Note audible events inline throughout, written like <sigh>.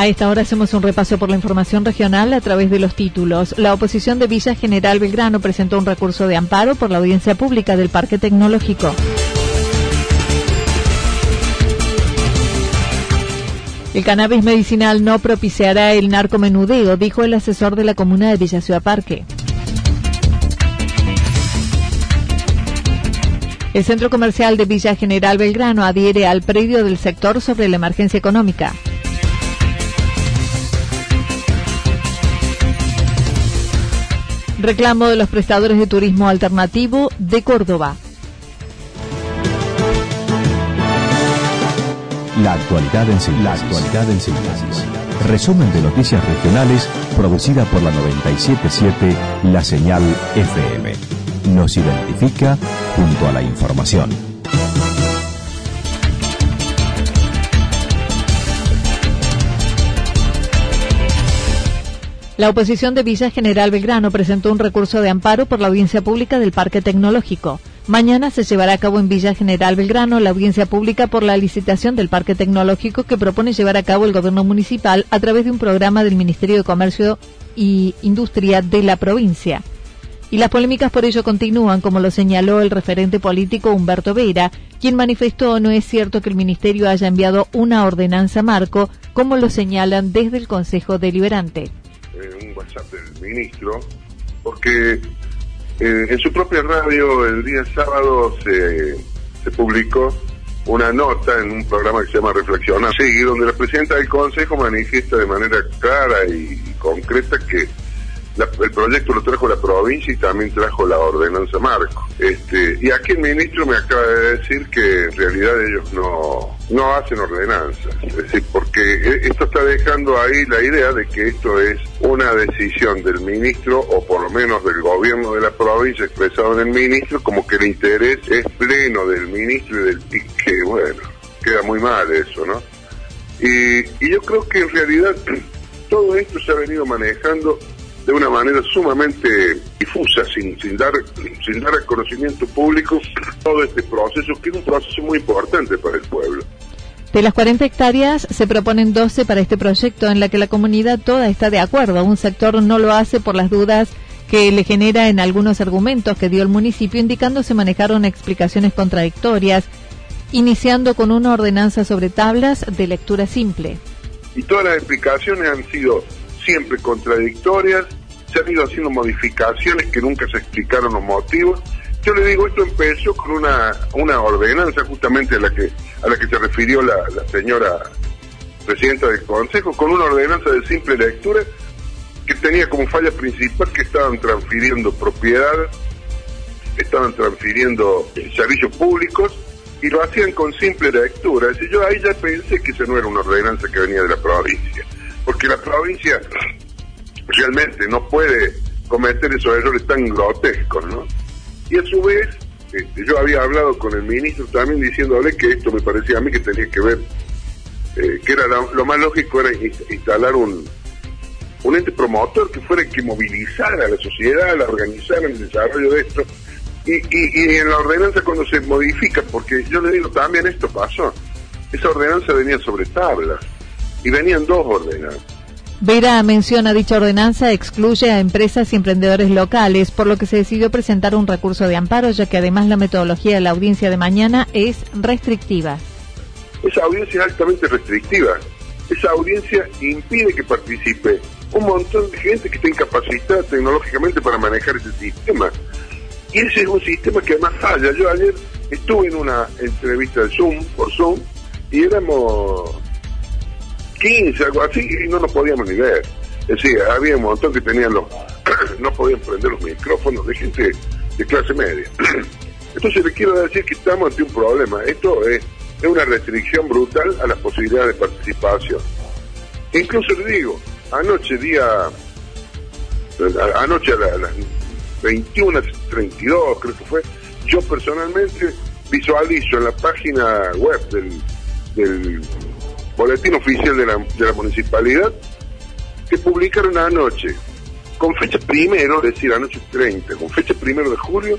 A esta hora hacemos un repaso por la información regional a través de los títulos. La oposición de Villa General Belgrano presentó un recurso de amparo por la audiencia pública del Parque Tecnológico. El cannabis medicinal no propiciará el narcomenudeo, dijo el asesor de la comuna de Villa Ciudad Parque. El centro comercial de Villa General Belgrano adhiere al predio del sector sobre la emergencia económica. Reclamo de los prestadores de turismo alternativo de Córdoba. La actualidad en síntesis. La actualidad en síntesis. Resumen de noticias regionales producida por la 977 La Señal FM. Nos identifica junto a la información. La oposición de Villa General Belgrano presentó un recurso de amparo por la audiencia pública del Parque Tecnológico. Mañana se llevará a cabo en Villa General Belgrano la audiencia pública por la licitación del Parque Tecnológico que propone llevar a cabo el gobierno municipal a través de un programa del Ministerio de Comercio y Industria de la provincia. Y las polémicas por ello continúan, como lo señaló el referente político Humberto Vera, quien manifestó no es cierto que el Ministerio haya enviado una ordenanza marco, como lo señalan desde el Consejo Deliberante un WhatsApp del ministro, porque eh, en su propia radio el día sábado se, se publicó una nota en un programa que se llama Reflexionar, donde la presidenta del Consejo manifiesta de manera clara y concreta que el proyecto lo trajo la provincia y también trajo la ordenanza marco. Este, y aquí el ministro me acaba de decir que en realidad ellos no, no hacen ordenanzas. Es decir, porque e, esto está dejando ahí la idea de que esto es una decisión del ministro o por lo menos del gobierno de la provincia expresado en el ministro, como que el interés es pleno del ministro y del que bueno, queda muy mal eso, ¿no? Y yo creo que en realidad <clears throat> todo esto se ha venido manejando de una manera sumamente difusa, sin, sin, dar, sin dar reconocimiento público todo este proceso, que es un proceso muy importante para el pueblo. De las 40 hectáreas se proponen 12 para este proyecto en la que la comunidad toda está de acuerdo. Un sector no lo hace por las dudas que le genera en algunos argumentos que dio el municipio, indicando se manejaron explicaciones contradictorias, iniciando con una ordenanza sobre tablas de lectura simple. Y todas las explicaciones han sido siempre contradictorias, se han ido haciendo modificaciones que nunca se explicaron los motivos. Yo le digo, esto empezó con una, una ordenanza justamente a la que, a la que se refirió la, señora presidenta del Consejo, con una ordenanza de simple lectura que tenía como falla principal que estaban transfiriendo propiedad, estaban transfiriendo servicios públicos y lo hacían con simple lectura. Yo ahí ya pensé que esa no era una ordenanza que venía de la provincia porque la provincia realmente no puede cometer esos errores tan grotescos, ¿no? Y a su vez, este, yo había hablado con el ministro también diciéndole que esto me parecía a mí que tenía que ver, eh, que era lo, más lógico era instalar un, un ente promotor que fuera el que movilizara a la sociedad, la organizara en el desarrollo de esto. Y, y, y en la ordenanza cuando se modifica, porque yo le digo también esto pasó, esa ordenanza venía sobre tablas y venían dos ordenanzas. Vera menciona dicha ordenanza excluye a empresas y emprendedores locales, por lo que se decidió presentar un recurso de amparo, ya que además la metodología de la audiencia de mañana es restrictiva. Esa audiencia es altamente restrictiva. Esa audiencia impide que participe un montón de gente que está incapacitada tecnológicamente para manejar ese sistema. Y ese es un sistema que además falla. Yo ayer estuve en una entrevista de Zoom, por Zoom, y éramos 15, algo así, y no nos podíamos ni ver. Es decir, había un montón que tenían los, <clears throat> no podían prender los micrófonos de gente de clase media. <clears throat> Entonces le quiero decir que estamos ante un problema. Esto es, es una restricción brutal a las posibilidades de participación. incluso le digo, anoche día, anoche a, las 21.32 creo que fue, yo personalmente visualizo en la página web del boletín oficial de la, de la municipalidad que publicaron anoche, con fecha primero, es decir, anoche 30, con fecha primero de julio,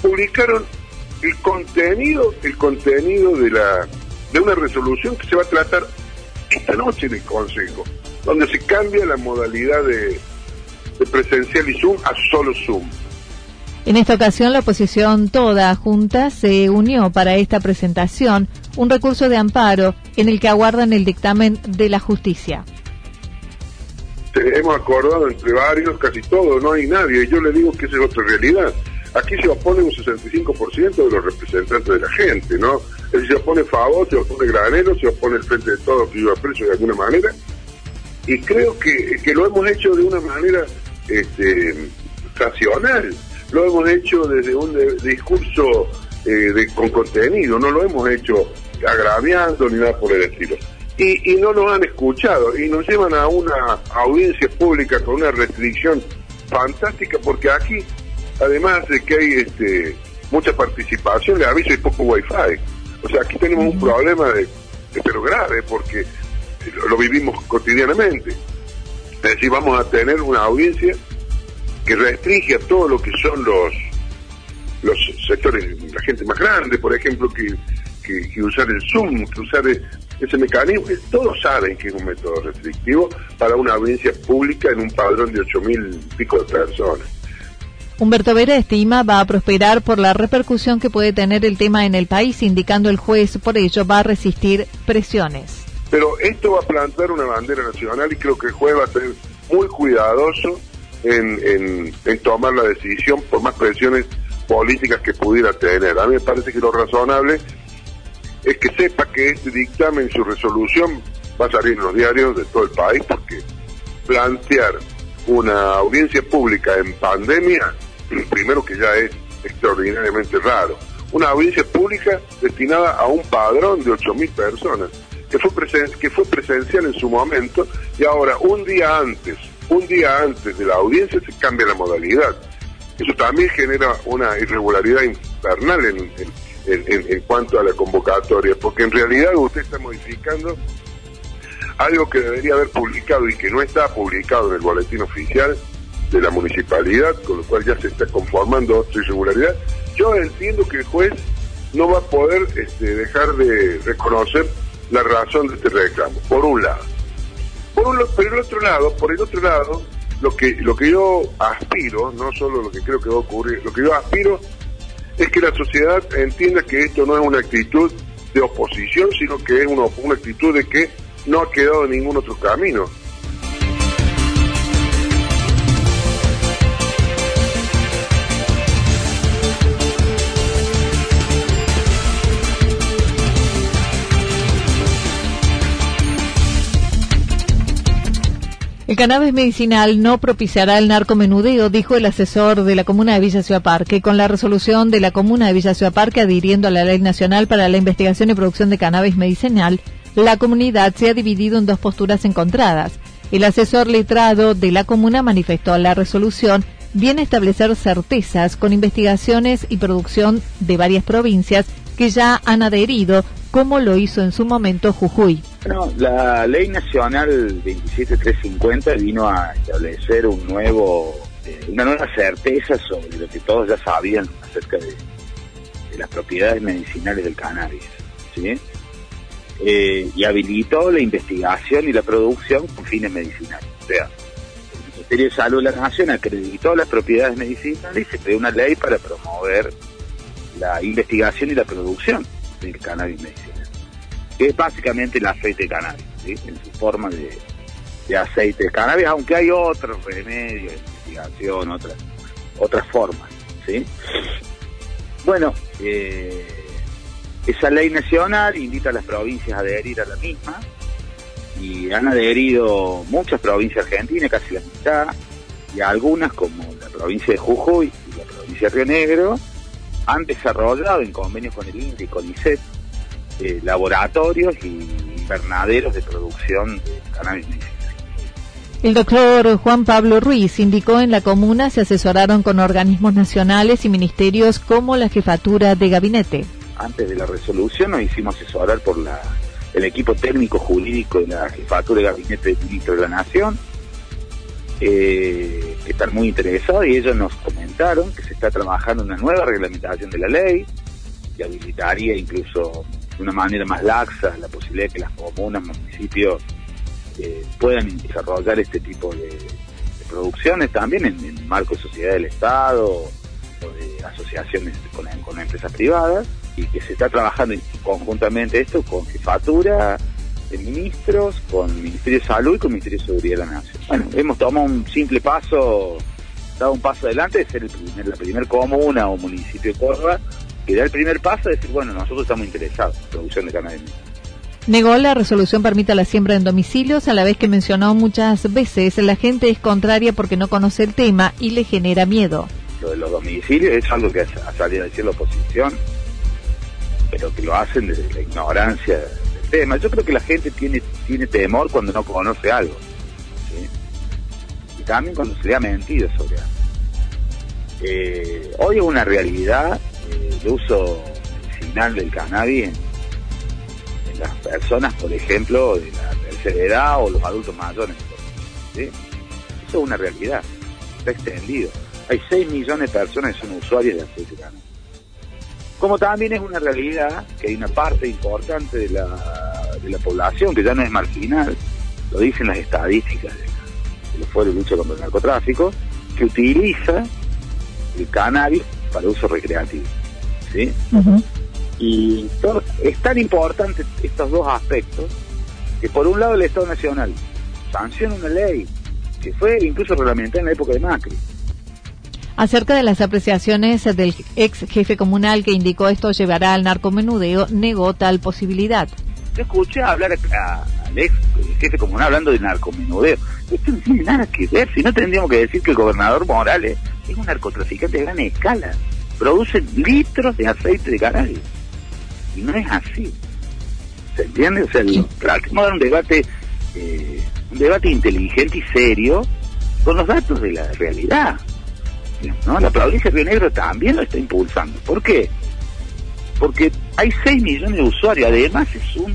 publicaron el contenido, el contenido de la de una resolución que se va a tratar esta noche en el Consejo, donde se cambia la modalidad de, de presencial y Zoom a solo Zoom. En esta ocasión, la oposición toda junta se unió para esta presentación un recurso de amparo en el que aguardan el dictamen de la justicia. Hemos acordado entre varios, casi todos, no hay nadie. Yo le digo que esa es otra realidad. Aquí se opone un 65% de los representantes de la gente, ¿no? Se opone Favor, se opone Granero, se opone el Frente de Todos que iba preso de alguna manera. Y creo que, que lo hemos hecho de una manera este, racional lo hemos hecho desde un discurso eh, de, con contenido, no lo hemos hecho agraviando ni nada por el estilo. Y, no nos han escuchado y nos llevan a una audiencia pública con una restricción fantástica porque aquí, además de que hay este, mucha participación, le aviso, hay poco wifi. O sea, aquí tenemos un problema de, pero grave porque lo vivimos cotidianamente. Es decir, vamos a tener una audiencia que restringe a todo lo que son los los sectores, la gente más grande, por ejemplo, que, que, usar el Zoom, que usar ese mecanismo, todos saben que es un método restrictivo para una audiencia pública en un padrón de ocho mil pico de personas. Humberto Vera estima va a prosperar por la repercusión que puede tener el tema en el país, indicando el juez, por ello va a resistir presiones. Pero esto va a plantar una bandera nacional y creo que el juez va a ser muy cuidadoso en, tomar la decisión por más presiones políticas que pudiera tener. A mí me parece que lo razonable es que sepa que este dictamen, su resolución, va a salir en los diarios de todo el país, porque plantear una audiencia pública en pandemia, <clears throat> primero que ya es extraordinariamente raro, una audiencia pública destinada a un padrón de 8.000 personas, que fue, que fue presencial en su momento, y ahora, un día antes un día antes de la audiencia se cambia la modalidad. Eso también genera una irregularidad infernal en, en, cuanto a la convocatoria, porque en realidad usted está modificando algo que debería haber publicado y que no está publicado en el boletín oficial de la municipalidad, con lo cual ya se está conformando otra irregularidad. Yo entiendo que el juez no va a poder este, dejar de reconocer la razón de este reclamo, por un lado. Por, el otro lado, por el otro lado, lo que, lo que yo aspiro, no solo lo que creo que va a ocurrir, lo que yo aspiro es que la sociedad entienda que esto no es una actitud de oposición, sino que es una, una actitud de que no ha quedado ningún otro camino. El cannabis medicinal no propiciará el narcomenudeo, dijo el asesor de la comuna de Villa Ciudad Parque. Con la resolución de la comuna de Villa Ciudad Parque adhiriendo a la Ley Nacional para la Investigación y Producción de Cannabis Medicinal, la comunidad se ha dividido en dos posturas encontradas. El asesor letrado de la comuna manifestó la resolución viene a establecer certezas con investigaciones y producción de varias provincias que ya han adherido, como lo hizo en su momento Jujuy. Bueno, la ley nacional 27350 vino a establecer un nuevo, eh, una nueva certeza sobre lo que todos ya sabían acerca de, las propiedades medicinales del cannabis. ¿sí? eh, y habilitó la investigación y la producción con fines medicinales. O sea, el Ministerio de Salud de la Nación acreditó las propiedades medicinales y se creó una ley para promover la investigación y la producción del cannabis medicinal, que es básicamente el aceite de cannabis, en su forma de, de aceite de cannabis, aunque hay otros remedios, investigación, otras otras formas, ¿sí? Bueno, eh, esa ley nacional invita a las provincias a adherir a la misma y han adherido muchas provincias argentinas, casi la mitad, y algunas como la provincia de Jujuy y la provincia de Río Negro han desarrollado en convenios con el INTE y con ICET eh, laboratorios y invernaderos de producción de cannabis. El doctor Juan Pablo Ruiz indicó en la comuna se asesoraron con organismos nacionales y ministerios como la jefatura de gabinete. Antes de la resolución nos hicimos asesorar por la, el equipo técnico jurídico de la jefatura de gabinete del ministro de la Nación, eh, están muy interesados y ellos nos comentaron que se está trabajando una nueva reglamentación de la ley que habilitaría incluso de una manera más laxa la posibilidad de que las comunas, municipios eh, puedan desarrollar este tipo de, de producciones también en, en marco de sociedad del Estado o de asociaciones con, con empresas privadas y que se está trabajando conjuntamente esto con jefatura de ministros, con Ministerio de Salud y con Ministerio de Seguridad de la Nación. Bueno, hemos tomado un simple paso, dado un paso adelante de ser el primer, la primera comuna o municipio de Córdoba que da el primer paso de decir, bueno, nosotros estamos interesados en la producción de cannabis. Negó la resolución permite la siembra en domicilios, a la vez que mencionó muchas veces la gente es contraria porque no conoce el tema y le genera miedo. Lo de los domicilios es algo que ha salido a decir la oposición, pero que lo hacen desde la ignorancia tema. Yo creo que la gente tiene, tiene temor cuando no conoce algo. Y también cuando se le ha mentido sobre algo. Eh, hoy es una realidad eh, el uso medicinal del cannabis en, las personas, por ejemplo, de la tercera edad o los adultos mayores. Eso es una realidad, está extendido. Hay 6 millones de personas que son usuarios de aceite de cannabis. Como también es una realidad que hay una parte importante de la, de la población que ya no es marginal, lo dicen las estadísticas de, los foros de lucha contra el narcotráfico, que utiliza el cannabis para uso recreativo. ¿sí? Uh -huh. Y todo, es tan importante estos dos aspectos que por un lado el Estado Nacional sanciona una ley que fue incluso reglamentada en la época de Macri. Acerca de las apreciaciones del ex jefe comunal que indicó esto llevará al narcomenudeo, negó tal posibilidad. Yo escuché hablar a, al ex jefe comunal hablando de narcomenudeo. Esto no tiene nada que ver, si no tendríamos que decir que el gobernador Morales es un narcotraficante de gran escala. Produce litros de aceite de cannabis. Y no es así. ¿Se entiende? O sea, tratemos de dar un debate, eh, un debate inteligente y serio con los datos de la realidad. ¿No? La provincia de Río Negro también lo está impulsando. ¿Por qué? Porque hay 6 millones de usuarios. Además es un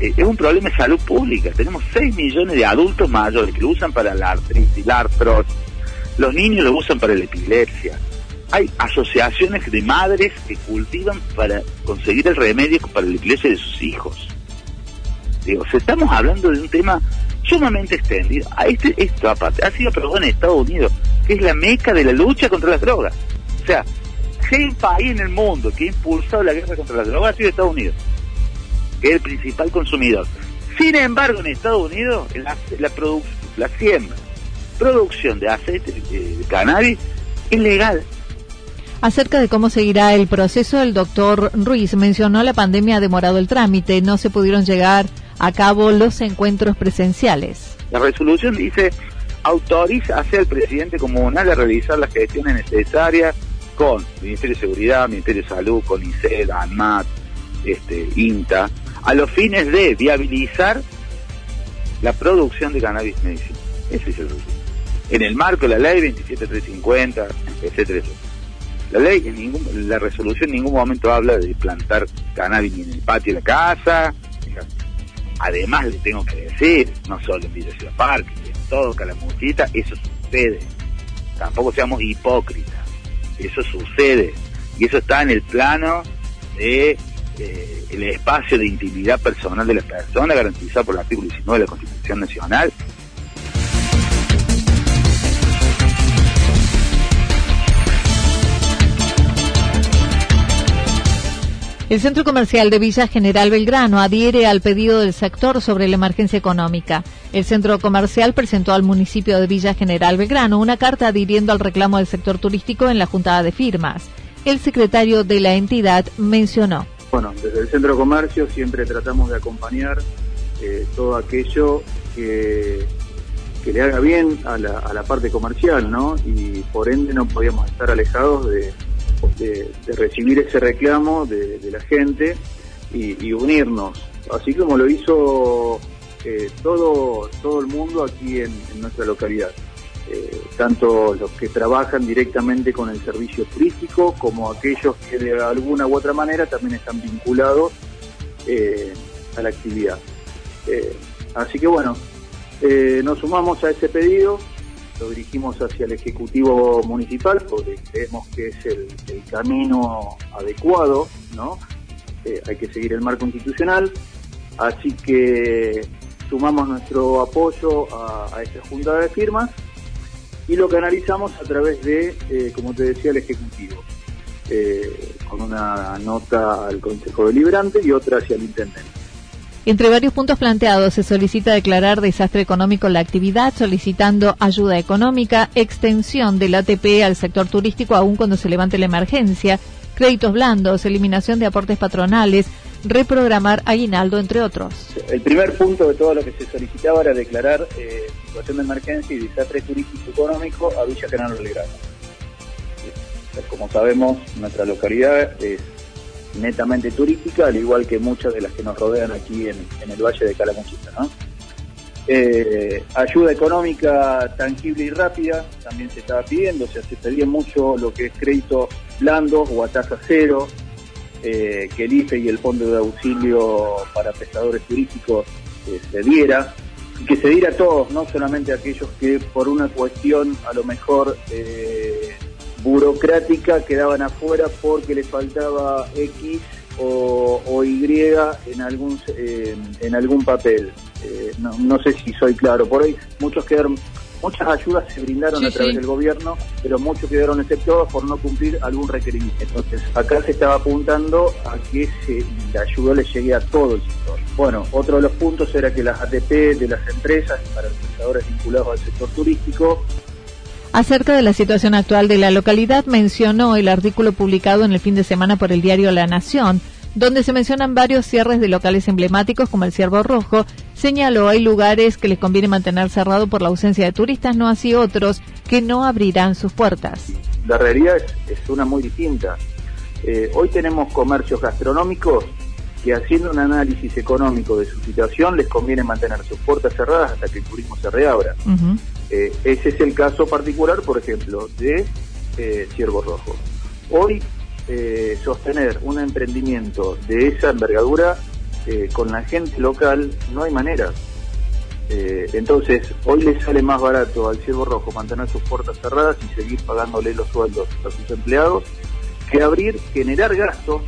eh, es un problema de salud pública. Tenemos 6 millones de adultos mayores que lo usan para la artritis, la artrosis. Los niños lo usan para la epilepsia. Hay asociaciones de madres que cultivan para conseguir el remedio para la epilepsia de sus hijos. Digo, estamos hablando de un tema sumamente extendido. Este, esto aparte, ha sido aprobado en Estados Unidos, que es la meca de la lucha contra las drogas. O sea, si hay un país en el mundo que ha impulsado la guerra contra las drogas, ha sido Estados Unidos, que es el principal consumidor. Sin embargo, en Estados Unidos, la, la, la siembra, producción de aceite de, de cannabis es legal. Acerca de cómo seguirá el proceso, el doctor Ruiz mencionó la pandemia ha demorado el trámite, no se pudieron llegar a cabo los encuentros presenciales. La resolución dice autoriza hacia el presidente comunal a realizar las gestiones necesarias con Ministerio de Seguridad, Ministerio de Salud, con ICED, ANMAT, este, INTA, a los fines de viabilizar la producción de cannabis medicinal. Ese es el resultado. En el marco de la ley 27350, etcétera. La ley, la resolución en ningún momento habla de plantar cannabis ni en el patio de la casa. Además, le tengo que decir, no solo en Villa Ciudad Parque, todo Calamuchita, eso sucede. Tampoco seamos hipócritas. Eso sucede. Y eso está en el plano de eh, el espacio de intimidad personal de las personas garantizado por el artículo 19 de la Constitución Nacional. El Centro Comercial de Villa General Belgrano adhiere al pedido del sector sobre la emergencia económica. El centro comercial presentó al municipio de Villa General Belgrano una carta adhiriendo al reclamo del sector turístico en la juntada de firmas. El secretario de la entidad mencionó. Bueno, desde el centro comercio siempre tratamos de acompañar eh, todo aquello que, que, le haga bien a la, a la parte comercial, ¿no? Y por ende no podíamos estar alejados de de, recibir ese reclamo de, la gente y, unirnos, así como lo hizo eh, todo, todo el mundo aquí en, nuestra localidad. Eh, tanto los que trabajan directamente con el servicio turístico como aquellos que de alguna u otra manera también están vinculados eh, a la actividad. así que bueno, nos sumamos a ese pedido, lo dirigimos hacia el Ejecutivo Municipal porque creemos que es el, camino adecuado, ¿no? Eh, hay que seguir el marco institucional, así que sumamos nuestro apoyo a, esta junta de firmas y lo canalizamos a través de, eh, como te decía, el Ejecutivo, eh, con una nota al Consejo Deliberante y otra hacia el Intendente. Entre varios puntos planteados se solicita declarar desastre económico la actividad, solicitando ayuda económica, extensión del ATP al sector turístico aún cuando se levante la emergencia, créditos blandos, eliminación de aportes patronales, reprogramar aguinaldo, entre otros. El primer punto de todo lo que se solicitaba era declarar eh, situación de emergencia y desastre turístico económico a Villa General Belgrano. Como sabemos, nuestra localidad es netamente turística, al igual que muchas de las que nos rodean aquí en, el Valle de Calamuchita. ¿no? Eh, ayuda económica tangible y rápida también se estaba pidiendo, o sea, se pedía mucho lo que es créditos blandos o a tasa cero, eh, que el IFE y el Fondo de Auxilio para Prestadores Turísticos eh, se diera, y que se diera a todos, no solamente a aquellos que por una cuestión a lo mejor burocrática quedaban afuera porque les faltaba X o, Y en algún en algún papel. Eh, no, sé si soy claro. Por ahí muchos quedaron, muchas ayudas se brindaron a través del gobierno, pero muchos quedaron exceptuados por no cumplir algún requerimiento. Entonces acá se estaba apuntando a que se, la ayuda le llegue a todo el sector. Bueno, otro de los puntos era que las ATP de las empresas para los prestadores vinculados al sector turístico Acerca de la situación actual de la localidad, mencionó el artículo publicado en el fin de semana por el diario La Nación, donde se mencionan varios cierres de locales emblemáticos como el Ciervo Rojo. Señaló hay lugares que les conviene mantener cerrado por la ausencia de turistas, no así otros que no abrirán sus puertas. La realidad es, una muy distinta. Eh, hoy tenemos comercios gastronómicos que haciendo un análisis económico de su situación les conviene mantener sus puertas cerradas hasta que el turismo se reabra. Eh, ese es el caso particular, por ejemplo, de eh, Ciervo Rojo. Hoy eh, sostener un emprendimiento de esa envergadura con la gente local no hay manera. entonces, hoy le sale más barato al Ciervo Rojo mantener sus puertas cerradas y seguir pagándole los sueldos a sus empleados que abrir, generar gastos,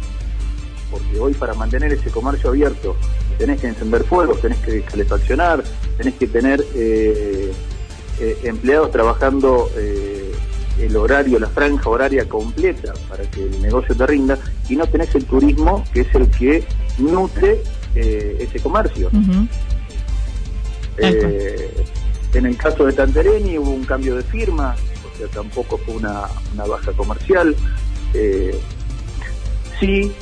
porque hoy para mantener ese comercio abierto tenés que encender fuegos, tenés que calefaccionar, tenés que tener eh, empleados trabajando eh, el horario, la franja horaria completa para que el negocio te rinda y no tenés el turismo que es el que nutre eh, ese comercio. en el caso de Tantereni hubo un cambio de firma, o sea, tampoco fue una, una baja comercial. sí,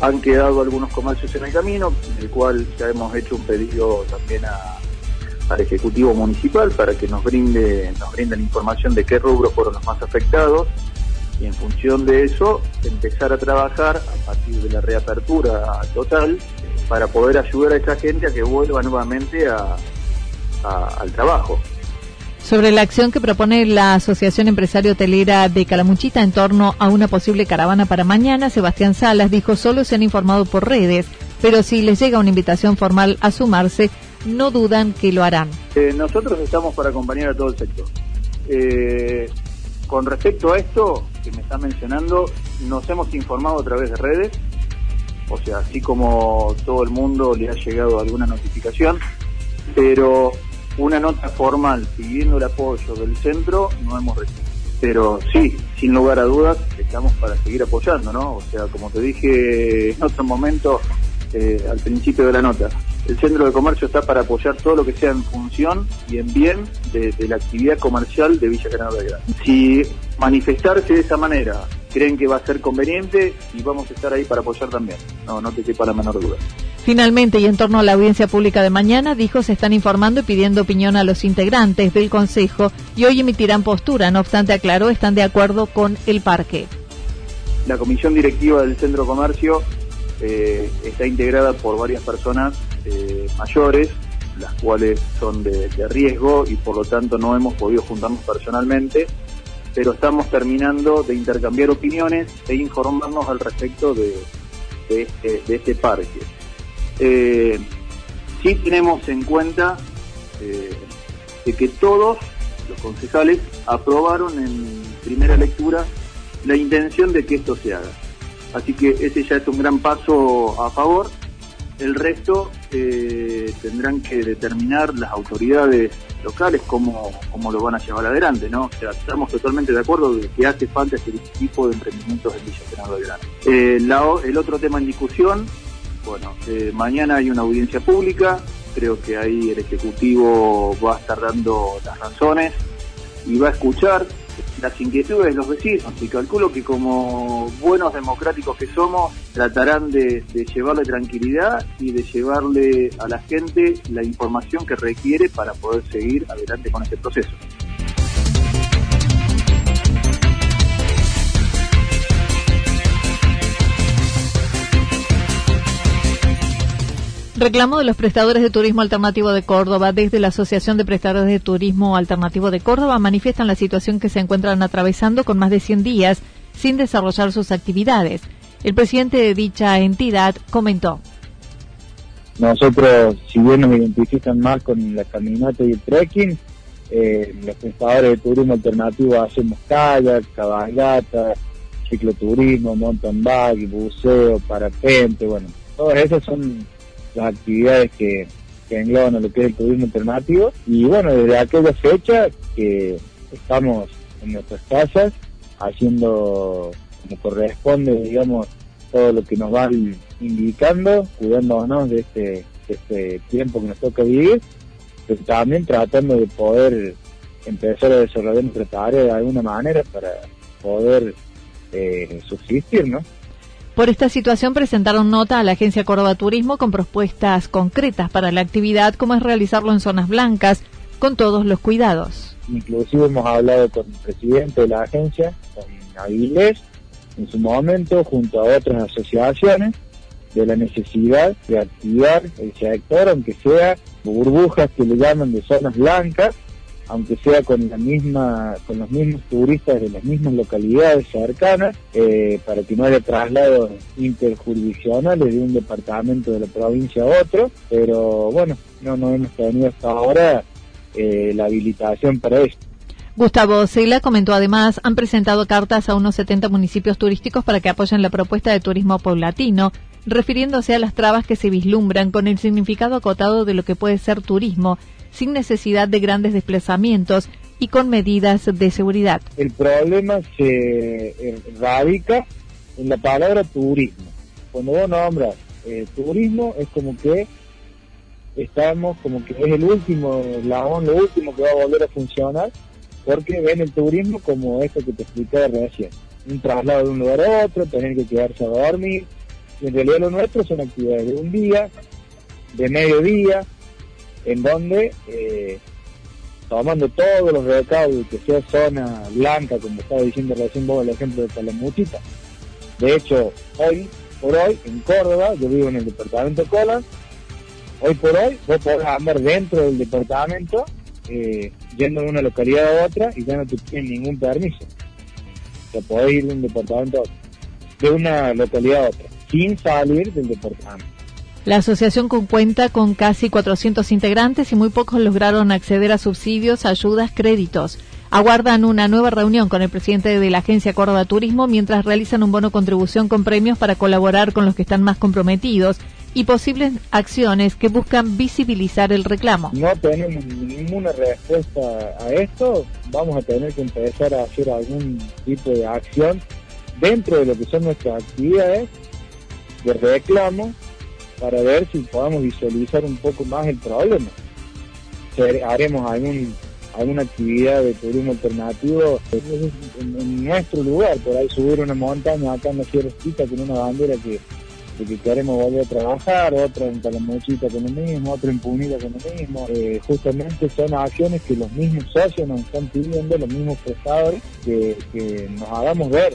han quedado algunos comercios en el camino, el cual ya hemos hecho un pedido también a, al Ejecutivo Municipal para que nos brinde, nos brinde información de qué rubros fueron los más afectados y en función de eso empezar a trabajar a partir de la reapertura total para poder ayudar a esa gente a que vuelva nuevamente a, al trabajo. Sobre la acción que propone la Asociación Empresario Hotelera de Calamuchita en torno a una posible caravana para mañana, Sebastián Salas dijo solo se han informado por redes, pero si les llega una invitación formal a sumarse, no dudan que lo harán. Eh, nosotros estamos para acompañar a todo el sector. Eh, con respecto a esto que me está mencionando, nos hemos informado a través de redes o sea, así como todo el mundo le ha llegado alguna notificación, pero una nota formal pidiendo el apoyo del centro no hemos recibido. Pero sí, sin lugar a dudas, estamos para seguir apoyando, ¿no? O sea, como te dije en otro momento, eh, al principio de la nota, el centro de comercio está para apoyar todo lo que sea en función y en bien de, la actividad comercial de Villa General Belgrano. Si manifestarse de esa manera creen que va a ser conveniente y vamos a estar ahí para apoyar también. No, no te quepa la menor duda. Finalmente, y en torno a la audiencia pública de mañana, dijo se están informando y pidiendo opinión a los integrantes del Consejo y hoy emitirán postura. No obstante, aclaró, están de acuerdo con el parque. La comisión directiva del Centro Comercio eh, está integrada por varias personas eh, mayores, las cuales son de riesgo y por lo tanto no hemos podido juntarnos personalmente pero estamos terminando de intercambiar opiniones e informarnos al respecto de, este, este, parque. Eh, sí tenemos en cuenta eh, de que todos los concejales aprobaron en primera lectura la intención de que esto se haga. Así que ese ya es un gran paso a favor. El resto eh, tendrán que determinar las autoridades locales cómo, cómo lo van a llevar adelante, ¿no? O sea, estamos totalmente de acuerdo de que hace falta este tipo de emprendimientos en Villa Belgrano. Eh, el otro tema en discusión, bueno, eh, mañana hay una audiencia pública, creo que ahí el Ejecutivo va a estar dando las razones y va a escuchar las inquietudes de los vecinos y calculo que como buenos democráticos que somos tratarán de, llevarle tranquilidad y de llevarle a la gente la información que requiere para poder seguir adelante con este proceso. Reclamo de los prestadores de turismo alternativo de Córdoba. Desde la Asociación de Prestadores de Turismo Alternativo de Córdoba manifiestan la situación que se encuentran atravesando con más de 100 días sin desarrollar sus actividades. El presidente de dicha entidad comentó. Nosotros, si bien nos identifican más con la caminata y el trekking, eh, los prestadores de turismo alternativo hacemos kayak, cabalgata, cicloturismo, mountain bike, buceo, parapente, bueno, todas esas son las actividades que, que engloban lo que es el turismo alternativo. Y bueno, desde aquella fecha que estamos en nuestras casas haciendo como corresponde, digamos, todo lo que nos van indicando, cuidándonos de este, de este tiempo que nos toca vivir, pero también tratando de poder empezar a desarrollar nuestra tarea de alguna manera para poder eh, subsistir, ¿no? Por esta situación presentaron nota a la Agencia Córdoba Turismo con propuestas concretas para la actividad, como es realizarlo en zonas blancas, con todos los cuidados. Inclusive hemos hablado con el presidente de la agencia, con Avilés, en su momento, junto a otras asociaciones, de la necesidad de activar el sector, aunque sea burbujas que le llaman de zonas blancas, aunque sea con la misma, con los mismos turistas de las mismas localidades cercanas, eh, para que no haya traslados interjurisdiccionales de un departamento de la provincia a otro, pero bueno, no, no hemos tenido hasta ahora eh, la habilitación para esto. Gustavo Sela comentó además, han presentado cartas a unos 70 municipios turísticos para que apoyen la propuesta de turismo paulatino, refiriéndose a las trabas que se vislumbran con el significado acotado de lo que puede ser turismo sin necesidad de grandes desplazamientos y con medidas de seguridad. El problema se radica en la palabra turismo. Cuando vos nombras eh, turismo es como que estamos como que es el último eslabón, lo último que va a volver a funcionar, porque ven el turismo como esto que te expliqué recién, un traslado de un lugar a otro, tener que quedarse a dormir, y en realidad lo nuestro son actividades de un día, de mediodía, en donde, eh, tomando todos los recaudos, que sea zona blanca, como estaba diciendo recién vos el ejemplo de Calamuchita. De hecho, hoy por hoy, en Córdoba, yo vivo en el departamento de Colas, hoy por hoy vos podés andar dentro del departamento, eh, yendo de una localidad a otra y ya no te ningún permiso. Sea, podés ir de un departamento a otro, de una localidad a otra, sin salir del departamento. La asociación cuenta con casi 400 integrantes y muy pocos lograron acceder a subsidios, ayudas, créditos. aguardan una nueva reunión con el presidente de la Agencia Córdoba Turismo mientras realizan un bono contribución con premios para colaborar con los que están más comprometidos y posibles acciones que buscan visibilizar el reclamo. No tenemos ninguna respuesta a esto, vamos a tener que empezar a hacer algún tipo de acción dentro de lo que son nuestras actividades de reclamo para ver si podemos visualizar un poco más el problema. Haremos algún alguna actividad de turismo alternativo en, nuestro lugar, por ahí subir una montaña acá en la Sierra con una bandera que, que queremos volver a trabajar, otra en Talamuchita con lo mismo, otra en Punita con lo mismo. Eh, justamente son acciones que los mismos socios nos están pidiendo, los mismos prestadores, que, que nos hagamos ver.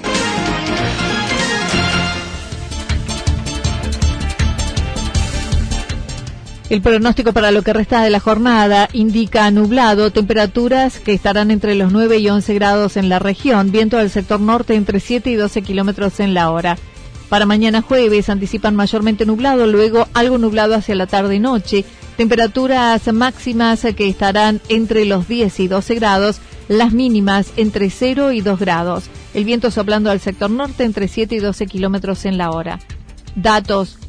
El pronóstico para lo que resta de la jornada indica nublado, temperaturas que estarán entre los 9 y 11 grados en la región, viento del sector norte entre 7 y 12 kilómetros en la hora. Para mañana jueves anticipan mayormente nublado, luego algo nublado hacia la tarde y noche, temperaturas máximas que estarán entre los 10 y 12 grados, las mínimas entre 0 y 2 grados. El viento soplando al sector norte entre 7 y 12 kilómetros en la hora. Datos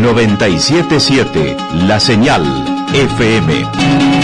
977 La Señal FM.